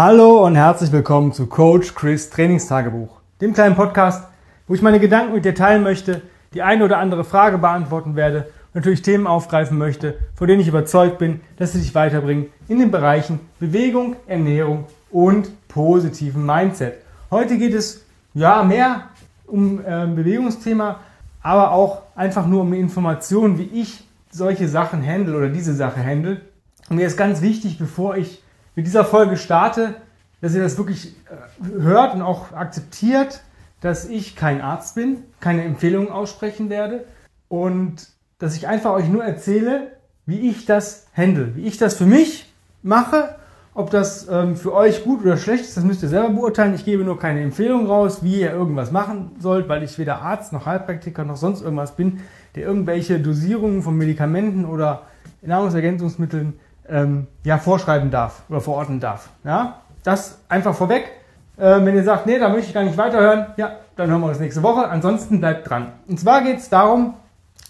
Hallo und herzlich willkommen zu Coach Chris Trainingstagebuch, dem kleinen Podcast, wo ich meine Gedanken mit dir teilen möchte, die eine oder andere Frage beantworten werde und natürlich Themen aufgreifen möchte, von denen ich überzeugt bin, dass sie dich weiterbringen in den Bereichen Bewegung, Ernährung und positiven Mindset. Heute geht es ja mehr um äh, Bewegungsthema, aber auch einfach nur um die Information, wie ich solche Sachen handle oder diese Sache handle. Und mir ist ganz wichtig, bevor ich mit dieser Folge starte, dass ihr das wirklich äh, hört und auch akzeptiert, dass ich kein Arzt bin, keine Empfehlungen aussprechen werde und dass ich einfach euch nur erzähle, wie ich das handle, wie ich das für mich mache. Ob das ähm, für euch gut oder schlecht ist, das müsst ihr selber beurteilen. Ich gebe nur keine Empfehlung raus, wie ihr irgendwas machen sollt, weil ich weder Arzt noch Heilpraktiker noch sonst irgendwas bin, der irgendwelche Dosierungen von Medikamenten oder Nahrungsergänzungsmitteln ähm, ja, vorschreiben darf oder verordnen darf. Ja? Das einfach vorweg. Äh, wenn ihr sagt, nee, da möchte ich gar nicht weiterhören, ja, dann hören wir uns nächste Woche. Ansonsten bleibt dran. Und zwar geht es darum,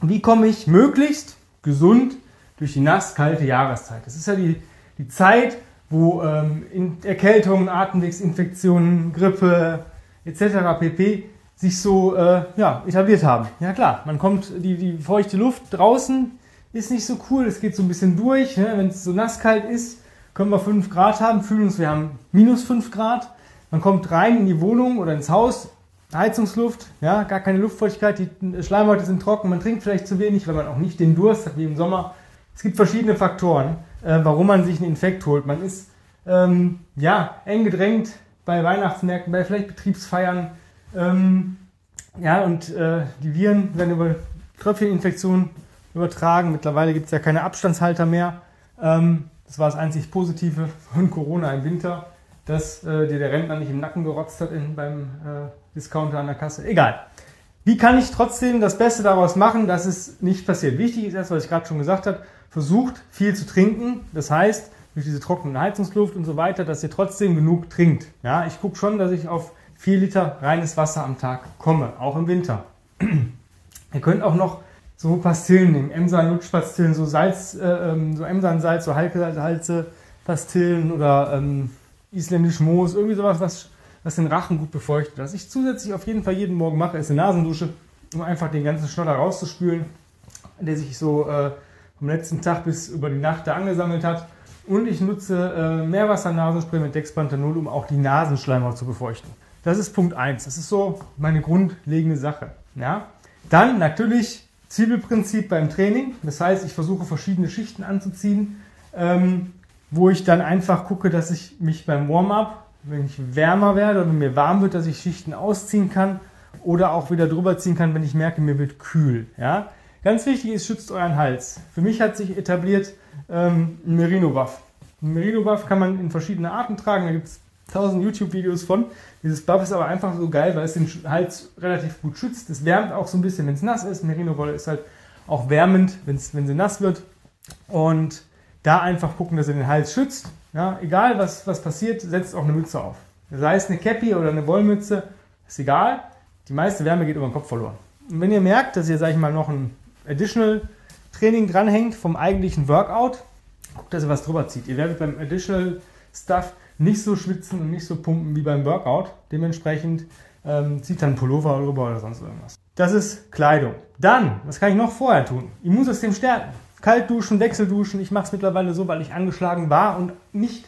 wie komme ich möglichst gesund durch die nass-kalte Jahreszeit. Das ist ja die, die Zeit, wo ähm, Erkältungen, Atemwegsinfektionen, Grippe etc. pp. sich so äh, ja, etabliert haben. Ja klar, man kommt, die, die feuchte Luft draußen ist nicht so cool, es geht so ein bisschen durch. Ne? Wenn es so nasskalt ist, können wir 5 Grad haben, fühlen uns, wir haben minus 5 Grad. Man kommt rein in die Wohnung oder ins Haus, Heizungsluft, ja, gar keine Luftfeuchtigkeit, die Schleimhäute sind trocken, man trinkt vielleicht zu wenig, weil man auch nicht den Durst hat wie im Sommer. Es gibt verschiedene Faktoren, äh, warum man sich einen Infekt holt. Man ist ähm, ja eng gedrängt bei Weihnachtsmärkten, bei vielleicht Betriebsfeiern. Ähm, ja, und äh, die Viren werden über Tröpfcheninfektionen übertragen. Mittlerweile gibt es ja keine Abstandshalter mehr. Ähm, das war das einzig Positive von Corona im Winter, dass äh, dir der Rentner nicht im Nacken gerotzt hat in, beim äh, Discounter an der Kasse. Egal. Wie kann ich trotzdem das Beste daraus machen, dass es nicht passiert? Wichtig ist erst, was ich gerade schon gesagt habe, versucht viel zu trinken. Das heißt, durch diese trockene Heizungsluft und so weiter, dass ihr trotzdem genug trinkt. Ja, ich gucke schon, dass ich auf 4 Liter reines Wasser am Tag komme, auch im Winter. ihr könnt auch noch so Pastillen nehmen, Emsan Lutschpastillen, so Salz, äh, ähm, so Emsan Salz, so Halze Pastillen oder ähm, isländisch Moos, irgendwie sowas, was, was den Rachen gut befeuchtet. Was ich zusätzlich auf jeden Fall jeden Morgen mache, ist eine Nasendusche, um einfach den ganzen Schnotter rauszuspülen, der sich so äh, vom letzten Tag bis über die Nacht da angesammelt hat. Und ich nutze äh, Meerwasser-Nasenspray mit Dexpanthenol, um auch die Nasenschleimhaut zu befeuchten. Das ist Punkt 1. Das ist so meine grundlegende Sache. Ja? Dann natürlich Zwiebelprinzip beim Training. Das heißt, ich versuche verschiedene Schichten anzuziehen, ähm, wo ich dann einfach gucke, dass ich mich beim Warm-up, wenn ich wärmer werde oder mir warm wird, dass ich Schichten ausziehen kann oder auch wieder drüber ziehen kann, wenn ich merke, mir wird kühl. Ja? Ganz wichtig ist, schützt euren Hals. Für mich hat sich etabliert ähm, ein Merino-Buff. Ein Merino-Buff kann man in verschiedene Arten tragen. Da gibt es tausend YouTube-Videos von. Dieses Buff ist aber einfach so geil, weil es den Hals relativ gut schützt. Es wärmt auch so ein bisschen, wenn es nass ist. Merino-Wolle ist halt auch wärmend, wenn's, wenn sie nass wird. Und da einfach gucken, dass ihr den Hals schützt. Ja, egal was, was passiert, setzt auch eine Mütze auf. Sei es eine Cappy oder eine Wollmütze, ist egal. Die meiste Wärme geht über den Kopf verloren. Und wenn ihr merkt, dass ihr, sag ich mal, noch ein Additional Training dranhängt vom eigentlichen Workout, guckt, dass ihr was drüber zieht. Ihr werdet beim Additional Stuff nicht so schwitzen und nicht so pumpen wie beim Workout. Dementsprechend ähm, zieht dann Pullover drüber oder sonst irgendwas. Das ist Kleidung. Dann, was kann ich noch vorher tun? Immunsystem stärken. Kalt duschen, Wechselduschen. Ich mache es mittlerweile so, weil ich angeschlagen war und nicht,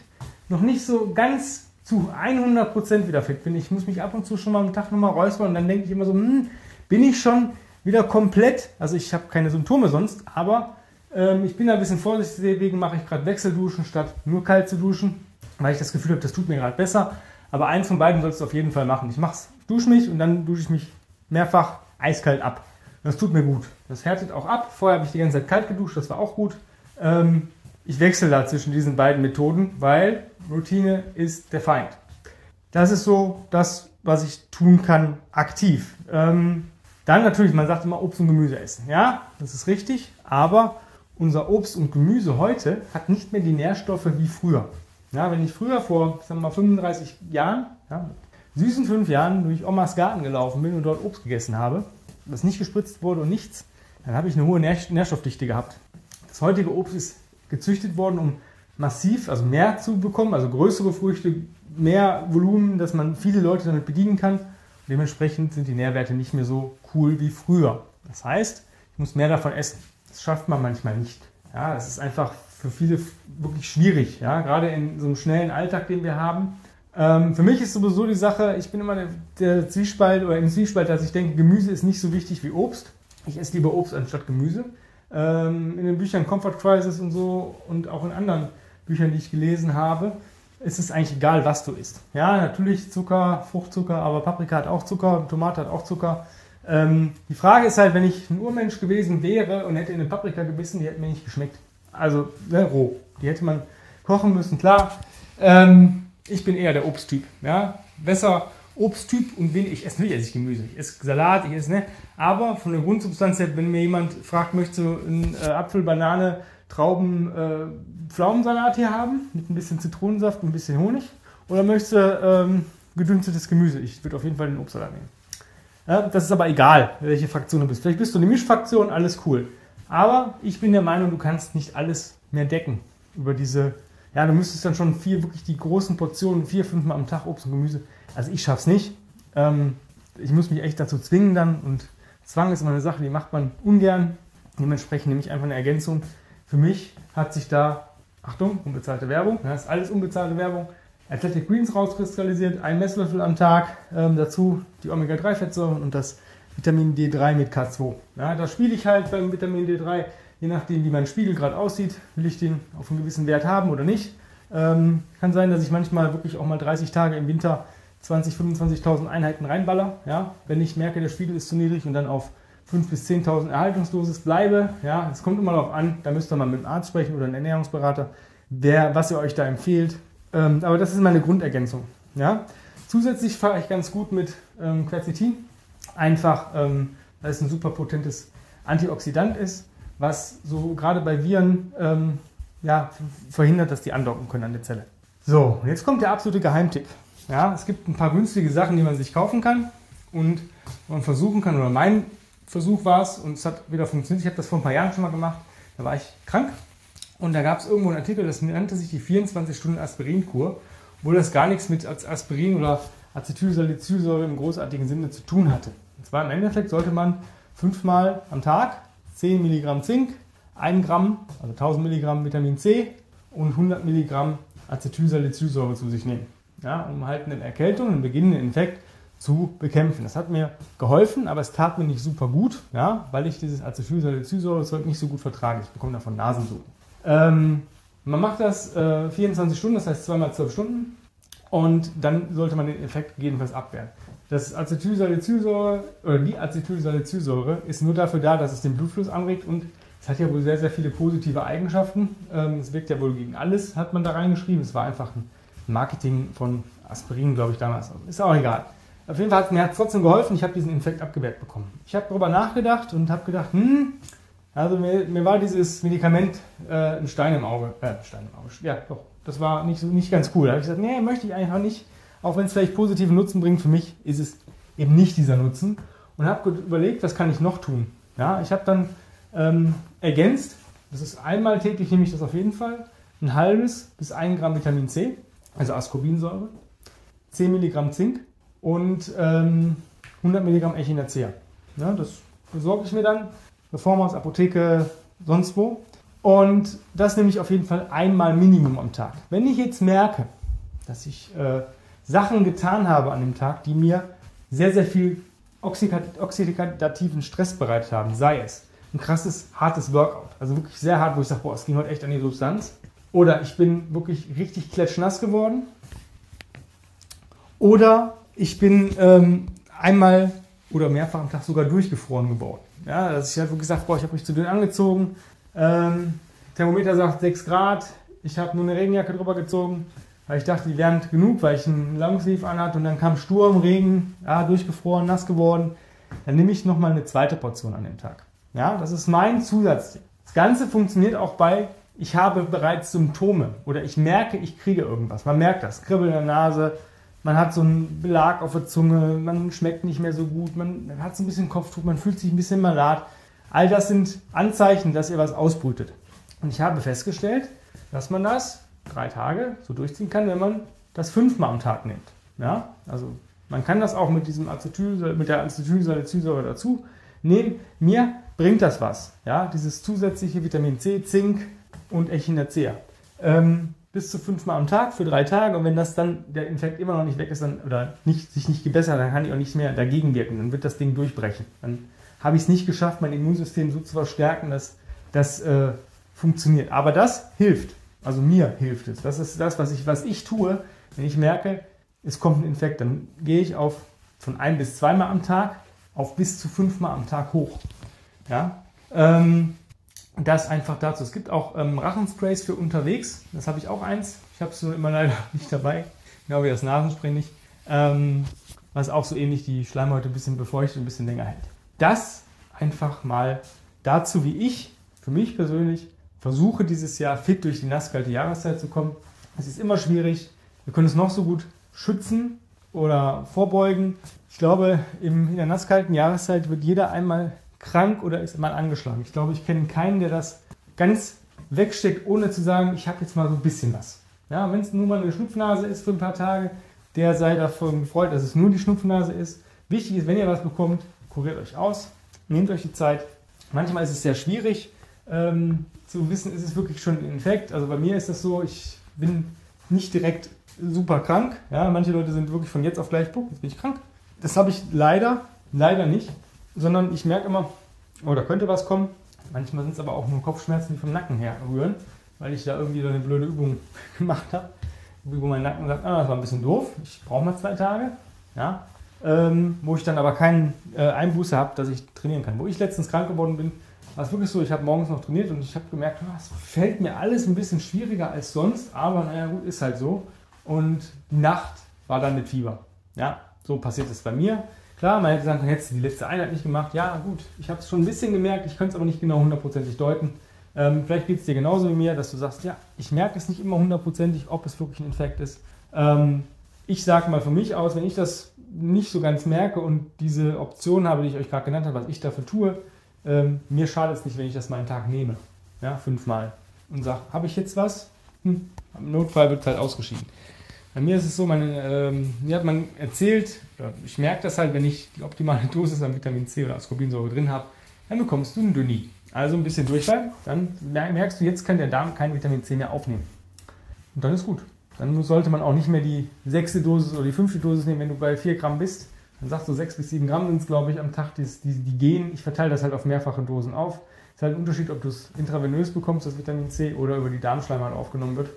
noch nicht so ganz zu 100% wieder fit bin. Ich muss mich ab und zu schon mal am Tag nochmal räuspern und dann denke ich immer so, hm, bin ich schon wieder komplett, also ich habe keine Symptome sonst, aber ähm, ich bin da ein bisschen vorsichtig, deswegen mache ich gerade Wechselduschen statt nur kalt zu duschen, weil ich das Gefühl habe, das tut mir gerade besser. Aber eins von beiden sollst du auf jeden Fall machen. Ich mach's, dusche mich und dann dusche ich mich mehrfach eiskalt ab. Das tut mir gut. Das härtet auch ab. Vorher habe ich die ganze Zeit kalt geduscht, das war auch gut. Ähm, ich wechsle da zwischen diesen beiden Methoden, weil Routine ist der Feind. Das ist so das, was ich tun kann, aktiv. Ähm, dann natürlich, man sagt immer Obst und Gemüse essen. Ja, das ist richtig. Aber unser Obst und Gemüse heute hat nicht mehr die Nährstoffe wie früher. Ja, wenn ich früher vor sagen wir mal, 35 Jahren, ja, süßen fünf Jahren durch Omas Garten gelaufen bin und dort Obst gegessen habe, das nicht gespritzt wurde und nichts, dann habe ich eine hohe Nährstoffdichte gehabt. Das heutige Obst ist gezüchtet worden, um massiv, also mehr zu bekommen, also größere Früchte, mehr Volumen, dass man viele Leute damit bedienen kann. Dementsprechend sind die Nährwerte nicht mehr so cool wie früher. Das heißt, ich muss mehr davon essen. Das schafft man manchmal nicht. Ja, das ist einfach für viele wirklich schwierig, ja, gerade in so einem schnellen Alltag, den wir haben. Ähm, für mich ist sowieso die Sache, ich bin immer der, der Zwiespalt oder im Zwiespalt, dass ich denke, Gemüse ist nicht so wichtig wie Obst. Ich esse lieber Obst anstatt Gemüse. Ähm, in den Büchern Comfort Crisis und so und auch in anderen Büchern, die ich gelesen habe, ist es eigentlich egal, was du isst. Ja, natürlich Zucker, Fruchtzucker, aber Paprika hat auch Zucker, Tomate hat auch Zucker. Ähm, die Frage ist halt, wenn ich ein Urmensch gewesen wäre und hätte in eine Paprika gebissen, die hätte mir nicht geschmeckt. Also ne, roh. Die hätte man kochen müssen, klar. Ähm, ich bin eher der Obsttyp. Ja? Besser Obsttyp und wenig. Ich esse natürlich esse ich Gemüse. Ich esse Salat, ich esse, ne? Aber von der Grundsubstanz her, wenn mir jemand fragt, möchtest du einen äh, Apfel, Banane, Trauben, äh, Pflaumensalat hier haben, mit ein bisschen Zitronensaft und ein bisschen Honig? Oder möchtest du ähm, gedünstetes Gemüse? Ich würde auf jeden Fall den Obstsalat nehmen. Ja, das ist aber egal, welche Fraktion du bist. Vielleicht bist du eine Mischfraktion, alles cool. Aber ich bin der Meinung, du kannst nicht alles mehr decken über diese. Ja, du müsstest dann schon vier, wirklich die großen Portionen, vier, fünf Mal am Tag Obst und Gemüse. Also ich schaff's nicht. Ähm, ich muss mich echt dazu zwingen dann und Zwang ist immer eine Sache, die macht man ungern. Dementsprechend nehme ich einfach eine Ergänzung. Für mich hat sich da, Achtung, unbezahlte Werbung, das ist alles unbezahlte Werbung, Athletic Greens rauskristallisiert, ein Messlöffel am Tag, ähm, dazu die Omega-3-Fettsäuren und das Vitamin D3 mit K2. Ja, da spiele ich halt beim Vitamin D3, je nachdem wie mein Spiegel gerade aussieht, will ich den auf einen gewissen Wert haben oder nicht. Ähm, kann sein, dass ich manchmal wirklich auch mal 30 Tage im Winter 20.000, 25.000 Einheiten reinballer. Ja? Wenn ich merke, der Spiegel ist zu niedrig und dann auf 5.000 bis 10.000 Erhaltungsdosis bleibe. Ja, es kommt immer darauf an, da müsst ihr mal mit einem Arzt sprechen oder einem Ernährungsberater, wer, was ihr euch da empfiehlt. Ähm, aber das ist meine Grundergänzung. Ja? Zusätzlich fahre ich ganz gut mit ähm, Quercetin, einfach ähm, weil es ein super potentes Antioxidant ist, was so gerade bei Viren ähm, ja, verhindert, dass die andocken können an der Zelle. So, jetzt kommt der absolute Geheimtipp. Ja, es gibt ein paar günstige Sachen, die man sich kaufen kann und man versuchen kann, oder mein Versuch war es, und es hat wieder funktioniert. Ich habe das vor ein paar Jahren schon mal gemacht. Da war ich krank und da gab es irgendwo einen Artikel, das nannte sich die 24-Stunden-Aspirinkur, wo das gar nichts mit Aspirin oder Acetylsalicylsäure im großartigen Sinne zu tun hatte. Und zwar im Endeffekt sollte man fünfmal am Tag 10 Milligramm Zink, 1 Gramm, also 1000 Milligramm Vitamin C und 100 Milligramm Acetylsalicylsäure zu sich nehmen ja, um halt eine Erkältung, einen beginnenden Infekt zu bekämpfen. Das hat mir geholfen, aber es tat mir nicht super gut, ja, weil ich dieses Acetylsalicylsäurezeug nicht so gut vertrage. Ich bekomme davon Nasenbluten. Ähm, man macht das äh, 24 Stunden, das heißt zweimal 12 Stunden und dann sollte man den Effekt jedenfalls abwehren. Das Acetylsalicylsäure oder die Acetylsalicylsäure ist nur dafür da, dass es den Blutfluss anregt und es hat ja wohl sehr, sehr viele positive Eigenschaften. Ähm, es wirkt ja wohl gegen alles, hat man da reingeschrieben. Es war einfach ein Marketing von Aspirin, glaube ich, damals. Ist auch egal. Auf jeden Fall hat es mir trotzdem geholfen. Ich habe diesen Infekt abgewehrt bekommen. Ich habe darüber nachgedacht und habe gedacht, hm, also mir, mir, war dieses Medikament äh, ein Stein im Auge. Äh, Stein im Auge. Ja, doch. Das war nicht, so, nicht ganz cool. Da habe ich gesagt, nee, möchte ich einfach nicht. Auch wenn es vielleicht positiven Nutzen bringt, für mich ist es eben nicht dieser Nutzen. Und habe überlegt, was kann ich noch tun. Ja, ich habe dann ähm, ergänzt, das ist einmal täglich nehme ich das auf jeden Fall, ein halbes bis ein Gramm Vitamin C also Ascorbinsäure, 10 Milligramm Zink und ähm, 100 Milligramm Echinacea. Ja, das besorge ich mir dann, Reformhaus, Apotheke, sonst wo. Und das nehme ich auf jeden Fall einmal Minimum am Tag. Wenn ich jetzt merke, dass ich äh, Sachen getan habe an dem Tag, die mir sehr, sehr viel oxidativen Stress bereitet haben, sei es ein krasses, hartes Workout, also wirklich sehr hart, wo ich sage, boah, es ging heute echt an die Substanz, oder ich bin wirklich richtig klatschnass geworden. Oder ich bin ähm, einmal oder mehrfach am Tag sogar durchgefroren geworden. Ja, dass ich halt wirklich gesagt boah, ich habe mich zu dünn angezogen. Ähm, Thermometer sagt 6 Grad. Ich habe nur eine Regenjacke drüber gezogen, weil ich dachte, die wärmt genug, weil ich einen Longsleeve anhatte und dann kam Sturm, Regen, ja, durchgefroren, nass geworden. Dann nehme ich nochmal eine zweite Portion an dem Tag. Ja, das ist mein Zusatz. Das Ganze funktioniert auch bei ich habe bereits Symptome oder ich merke, ich kriege irgendwas. Man merkt das, Kribbeln in der Nase, man hat so einen Belag auf der Zunge, man schmeckt nicht mehr so gut, man hat so ein bisschen Kopftuch, man fühlt sich ein bisschen malat. All das sind Anzeichen, dass ihr was ausbrütet. Und ich habe festgestellt, dass man das drei Tage so durchziehen kann, wenn man das fünfmal am Tag nimmt. Ja, also man kann das auch mit diesem Acetyl, mit der Acetylsalicylsäure dazu nehmen. Mir bringt das was. Ja, dieses zusätzliche Vitamin C, Zink und Echinacea. Ähm, bis zu fünfmal am Tag für drei Tage. Und wenn das dann der Infekt immer noch nicht weg ist dann, oder nicht, sich nicht gebessert, dann kann ich auch nicht mehr dagegen wirken. Dann wird das Ding durchbrechen. Dann habe ich es nicht geschafft, mein Immunsystem so zu verstärken, dass das äh, funktioniert. Aber das hilft. Also mir hilft es. Das ist das, was ich, was ich tue, wenn ich merke, es kommt ein Infekt. Dann gehe ich auf von ein bis zweimal am Tag auf bis zu fünfmal am Tag hoch. Ja? Ähm, das einfach dazu. Es gibt auch ähm, Rachensprays für unterwegs. Das habe ich auch eins. Ich habe es nur immer leider nicht dabei. Genau wie das Nasenspray nicht. Ähm, was auch so ähnlich die Schleimhäute ein bisschen befeuchtet und ein bisschen länger hält. Das einfach mal dazu, wie ich für mich persönlich versuche, dieses Jahr fit durch die nasskalte Jahreszeit zu kommen. Es ist immer schwierig. Wir können es noch so gut schützen oder vorbeugen. Ich glaube, in der nasskalten Jahreszeit wird jeder einmal krank oder ist mal angeschlagen. Ich glaube, ich kenne keinen, der das ganz wegsteckt, ohne zu sagen, ich habe jetzt mal so ein bisschen was. Ja, wenn es nur mal eine Schnupfnase ist für ein paar Tage, der sei davon gefreut, dass es nur die Schnupfnase ist. Wichtig ist, wenn ihr was bekommt, kuriert euch aus, nehmt euch die Zeit. Manchmal ist es sehr schwierig ähm, zu wissen, ist es wirklich schon ein Infekt. Also bei mir ist das so, ich bin nicht direkt super krank. Ja, manche Leute sind wirklich von jetzt auf gleich, puh, jetzt bin ich krank. Das habe ich leider, leider nicht, sondern ich merke immer, oh, da könnte was kommen. Manchmal sind es aber auch nur Kopfschmerzen, die vom Nacken her rühren, weil ich da irgendwie so eine blöde Übung gemacht habe, wo mein Nacken sagt, ah, das war ein bisschen doof, ich brauche mal zwei Tage. Ja, ähm, wo ich dann aber keinen äh, Einbuße habe, dass ich trainieren kann. Wo ich letztens krank geworden bin, war es wirklich so, ich habe morgens noch trainiert und ich habe gemerkt, oh, es fällt mir alles ein bisschen schwieriger als sonst, aber naja, gut, ist halt so. Und die Nacht war dann mit Fieber. Ja, so passiert es bei mir. Klar, man hätte sagen können, hättest du die letzte Einheit nicht gemacht. Ja, gut, ich habe es schon ein bisschen gemerkt, ich könnte es aber nicht genau hundertprozentig deuten. Ähm, vielleicht geht es dir genauso wie mir, dass du sagst, ja, ich merke es nicht immer hundertprozentig, ob es wirklich ein Infekt ist. Ähm, ich sage mal für mich aus, wenn ich das nicht so ganz merke und diese Option habe, die ich euch gerade genannt habe, was ich dafür tue, ähm, mir schadet es nicht, wenn ich das mal einen Tag nehme. Ja, fünfmal. Und sage, habe ich jetzt was? Hm, im Notfall wird es halt ausgeschieden. Bei mir ist es so, man, ähm, mir hat man erzählt, ich merke das halt, wenn ich die optimale Dosis an Vitamin C oder Ascorbinsäure drin habe, dann bekommst du ein Dünni. Also ein bisschen Durchfall, dann merkst du, jetzt kann der Darm kein Vitamin C mehr aufnehmen. Und dann ist gut. Dann sollte man auch nicht mehr die sechste Dosis oder die fünfte Dosis nehmen, wenn du bei 4 Gramm bist. Dann sagst du, 6 bis 7 Gramm sind es, glaube ich, am Tag, die, die, die gehen. Ich verteile das halt auf mehrfache Dosen auf. Es ist halt ein Unterschied, ob du es intravenös bekommst, das Vitamin C, oder über die Darmschleimhaut aufgenommen wird.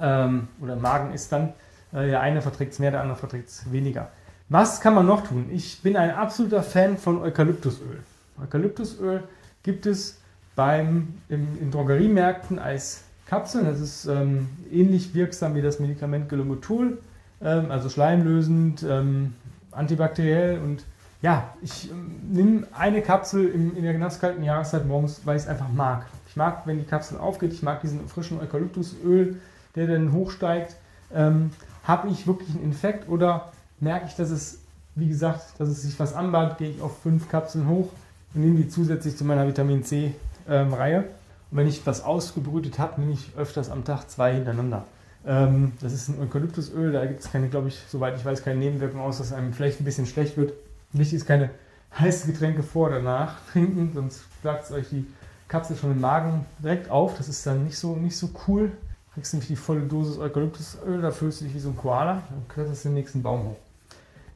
Ähm, oder im Magen ist dann. Äh, der eine verträgt es mehr, der andere verträgt es weniger. Was kann man noch tun? Ich bin ein absoluter Fan von Eukalyptusöl. Eukalyptusöl gibt es beim, im, in Drogeriemärkten als Kapseln. Das ist ähm, ähnlich wirksam wie das Medikament Gelomotol, ähm, also schleimlösend, ähm, antibakteriell und ja, ich ähm, nehme eine Kapsel in, in der nasskalten Jahreszeit morgens, weil ich es einfach mag. Ich mag, wenn die Kapsel aufgeht, ich mag diesen frischen Eukalyptusöl, der dann hochsteigt. Ähm, Habe ich wirklich einen Infekt oder merke ich, dass es, wie gesagt, dass es sich was anbahnt, gehe ich auf fünf Kapseln hoch und nehme die zusätzlich zu meiner Vitamin C-Reihe. Und wenn ich was ausgebrütet habe, nehme ich öfters am Tag zwei hintereinander. Ähm, das ist ein Eukalyptusöl, da gibt es keine, glaube ich, soweit ich weiß, keine Nebenwirkungen aus, dass einem vielleicht ein bisschen schlecht wird. Wichtig ist keine heißen Getränke vor oder nach trinken, sonst plagt es euch die Kapsel schon im Magen direkt auf. Das ist dann nicht so, nicht so cool. Du kriegst nämlich die volle Dosis Eukalyptusöl, da fühlst du dich wie so ein Koala, dann kletterst du den nächsten Baum hoch.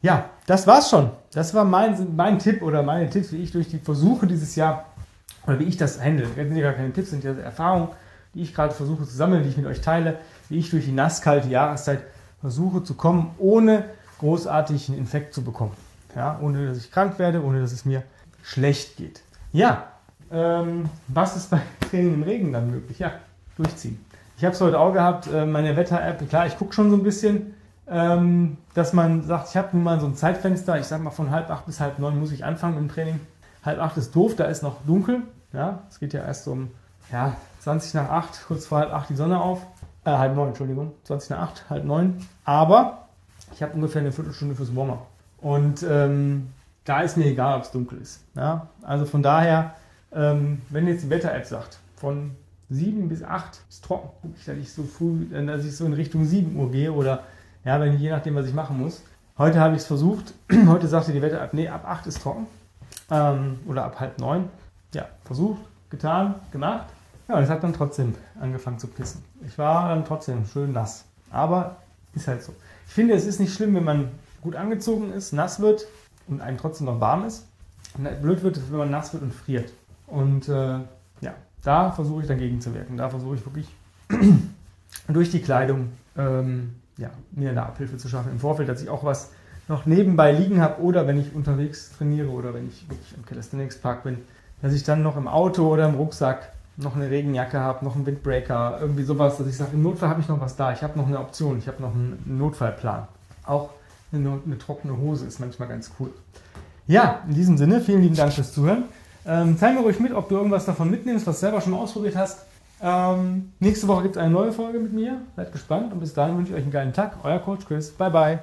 Ja, das war's schon. Das war mein, mein Tipp oder meine Tipps, wie ich durch die Versuche dieses Jahr, oder wie ich das handle. Das sind ja gar keine Tipps, sind ja Erfahrungen, die ich gerade versuche zu sammeln, die ich mit euch teile, wie ich durch die nasskalte Jahreszeit versuche zu kommen, ohne großartig einen Infekt zu bekommen. Ja, ohne dass ich krank werde, ohne dass es mir schlecht geht. Ja, ähm, was ist bei Training im Regen dann möglich? Ja, durchziehen. Ich habe es heute auch gehabt, äh, meine Wetter-App, klar, ich gucke schon so ein bisschen, ähm, dass man sagt, ich habe nun mal so ein Zeitfenster, ich sage mal von halb acht bis halb neun muss ich anfangen im Training. Halb acht ist doof, da ist noch dunkel. Ja, es geht ja erst um ja, 20 nach acht, kurz vor halb acht die Sonne auf. Äh, halb neun, Entschuldigung. 20 nach acht, halb neun. Aber ich habe ungefähr eine Viertelstunde fürs Warm-up. Und ähm, da ist mir egal, ob es dunkel ist. Ja? Also von daher, ähm, wenn jetzt die Wetter-App sagt, von 7 bis 8 ist trocken. Gucke ich, dass ich so früh, äh, dass ich so in Richtung 7 Uhr gehe oder ja, wenn je nachdem, was ich machen muss. Heute habe ich es versucht. Heute sagte die Wette ab, nee, ab 8 ist trocken. Ähm, oder ab halb 9. Ja, versucht, getan, gemacht. Ja, und es hat dann trotzdem angefangen zu pissen. Ich war dann trotzdem schön nass. Aber ist halt so. Ich finde, es ist nicht schlimm, wenn man gut angezogen ist, nass wird und einem trotzdem noch warm ist. Blöd wird es, wenn man nass wird und friert. Und äh, ja, da versuche ich dagegen zu wirken. Da versuche ich wirklich durch die Kleidung ähm, ja, mir eine Abhilfe zu schaffen. Im Vorfeld, dass ich auch was noch nebenbei liegen habe oder wenn ich unterwegs trainiere oder wenn ich wirklich im Calisthenics Park bin, dass ich dann noch im Auto oder im Rucksack noch eine Regenjacke habe, noch einen Windbreaker, irgendwie sowas, dass ich sage, im Notfall habe ich noch was da, ich habe noch eine Option, ich habe noch einen Notfallplan. Auch eine, eine, trockene Hose ist manchmal ganz cool. Ja, in diesem Sinne, vielen lieben Dank fürs Zuhören. Ähm, zeig mir ruhig mit, ob du irgendwas davon mitnimmst, was du selber schon ausprobiert hast. Ähm, nächste Woche gibt es eine neue Folge mit mir. Seid gespannt und bis dahin wünsche ich euch einen geilen Tag. Euer Coach Chris. Bye, bye.